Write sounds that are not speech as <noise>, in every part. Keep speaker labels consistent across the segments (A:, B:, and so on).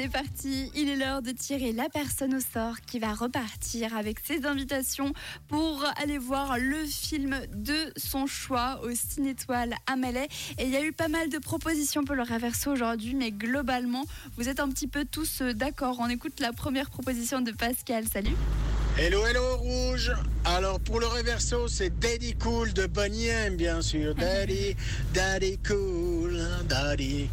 A: c'est parti. Il est l'heure de tirer la personne au sort qui va repartir avec ses invitations pour aller voir le film de son choix au Cinétoile à Malais. Et il y a eu pas mal de propositions pour le reverso aujourd'hui, mais globalement, vous êtes un petit peu tous d'accord. On écoute la première proposition de Pascal. Salut.
B: Hello, hello, rouge. Alors, pour le reverso, c'est Daddy Cool de Bonnie M, bien sûr. Daddy, <laughs> Daddy Cool, Daddy,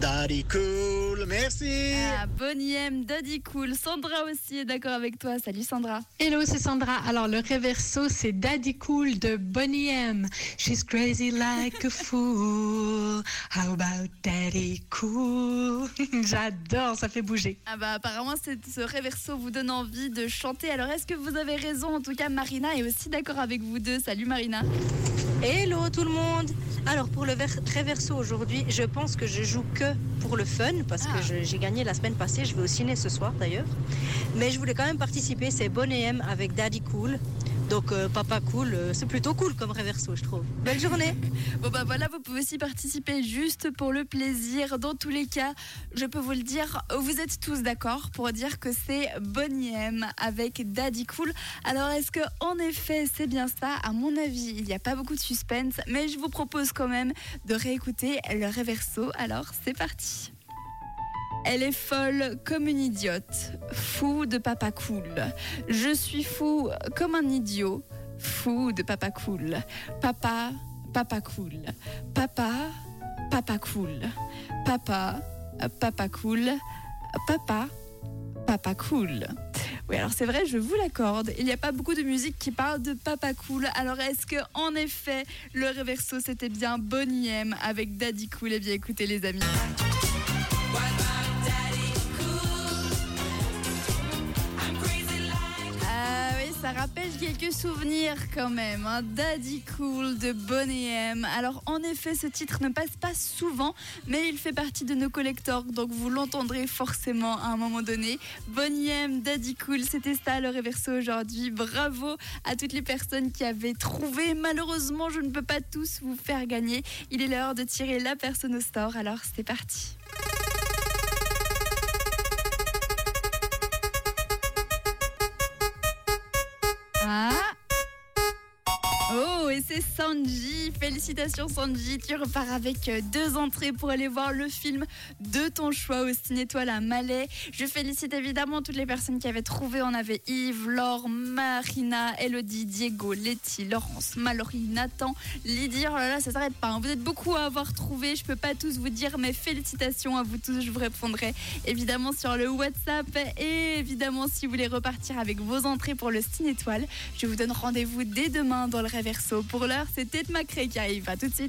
B: Daddy Cool. Merci.
A: Ah, Bonnie M, Daddy Cool. Sandra aussi est d'accord avec toi. Salut Sandra.
C: Hello, c'est Sandra. Alors, le reverso, c'est Daddy Cool de Bonnie M. She's crazy like a <laughs> fool. How about Daddy Cool? <laughs> J'adore, ça fait bouger.
A: Ah bah apparemment ce reverso vous donne envie de chanter. Alors est-ce que vous avez raison? En tout cas Marina est aussi d'accord avec vous deux. Salut Marina.
D: Hello tout le monde Alors pour le très verso aujourd'hui, je pense que je joue que pour le fun, parce
A: Ah.
D: que je- j'ai gagné la semaine passée, je vais au ciné ce soir d'ailleurs. Mais je voulais quand même participer, c'est Bonnet M avec Daddy Cool. Donc euh, Papa Cool, euh, c'est plutôt cool comme reverso je trouve. Belle journée <laughs>
A: Bon bah voilà, vous pouvez aussi participer juste pour le plaisir. Dans tous les cas, je peux vous le dire, vous êtes tous d'accord pour dire que c'est Bonnie M avec Daddy Cool. Alors est-ce que en effet c'est bien ça? À mon avis, il n'y a pas beaucoup de suspense, mais je vous propose quand même de réécouter le reverso. Alors c'est parti. Elle est folle comme une idiote, fou de papa cool. Je suis fou comme un idiot, fou de papa cool. Papa, papa cool. Papa, papa cool. Papa, papa cool. Papa, papa cool. Oui, alors c'est vrai, je vous l'accorde. Il n'y a pas beaucoup de musique qui parle de papa cool. Alors est-ce que, en effet, le reverso c'était bien Bonnie avec Daddy Cool? Eh bien, écoutez, les amis. Rappelle quelques souvenirs quand même. hein. Daddy Cool de Bonnie M. Alors en effet, ce titre ne passe pas souvent, mais il fait partie de nos collectors, donc vous l'entendrez forcément à un moment donné. Bonnie M, Daddy Cool, c'était ça le reverso aujourd'hui. Bravo à toutes les personnes qui avaient trouvé. Malheureusement, je ne peux pas tous vous faire gagner. Il est l'heure de tirer la personne au store, alors c'est parti. Ah Oh, c'est Sanji. Félicitations Sanji. Tu repars avec euh, deux entrées pour aller voir le film de ton choix au Cinétoile à Malais. Je félicite évidemment toutes les personnes qui avaient trouvé. On avait Yves, Laure, Marina, Elodie, Diego, Letty, Laurence, Mallory, Nathan, Lydie. Oh là là, ça s'arrête pas. hein. Vous êtes beaucoup à avoir trouvé. Je peux pas tous vous dire, mais félicitations à vous tous. Je vous répondrai évidemment sur le WhatsApp. Et évidemment, si vous voulez repartir avec vos entrées pour le Cinétoile, je vous donne rendez-vous dès demain dans le Reverso. Pour l'heure, c'est Tête Macré qui arrive. À tout de suite.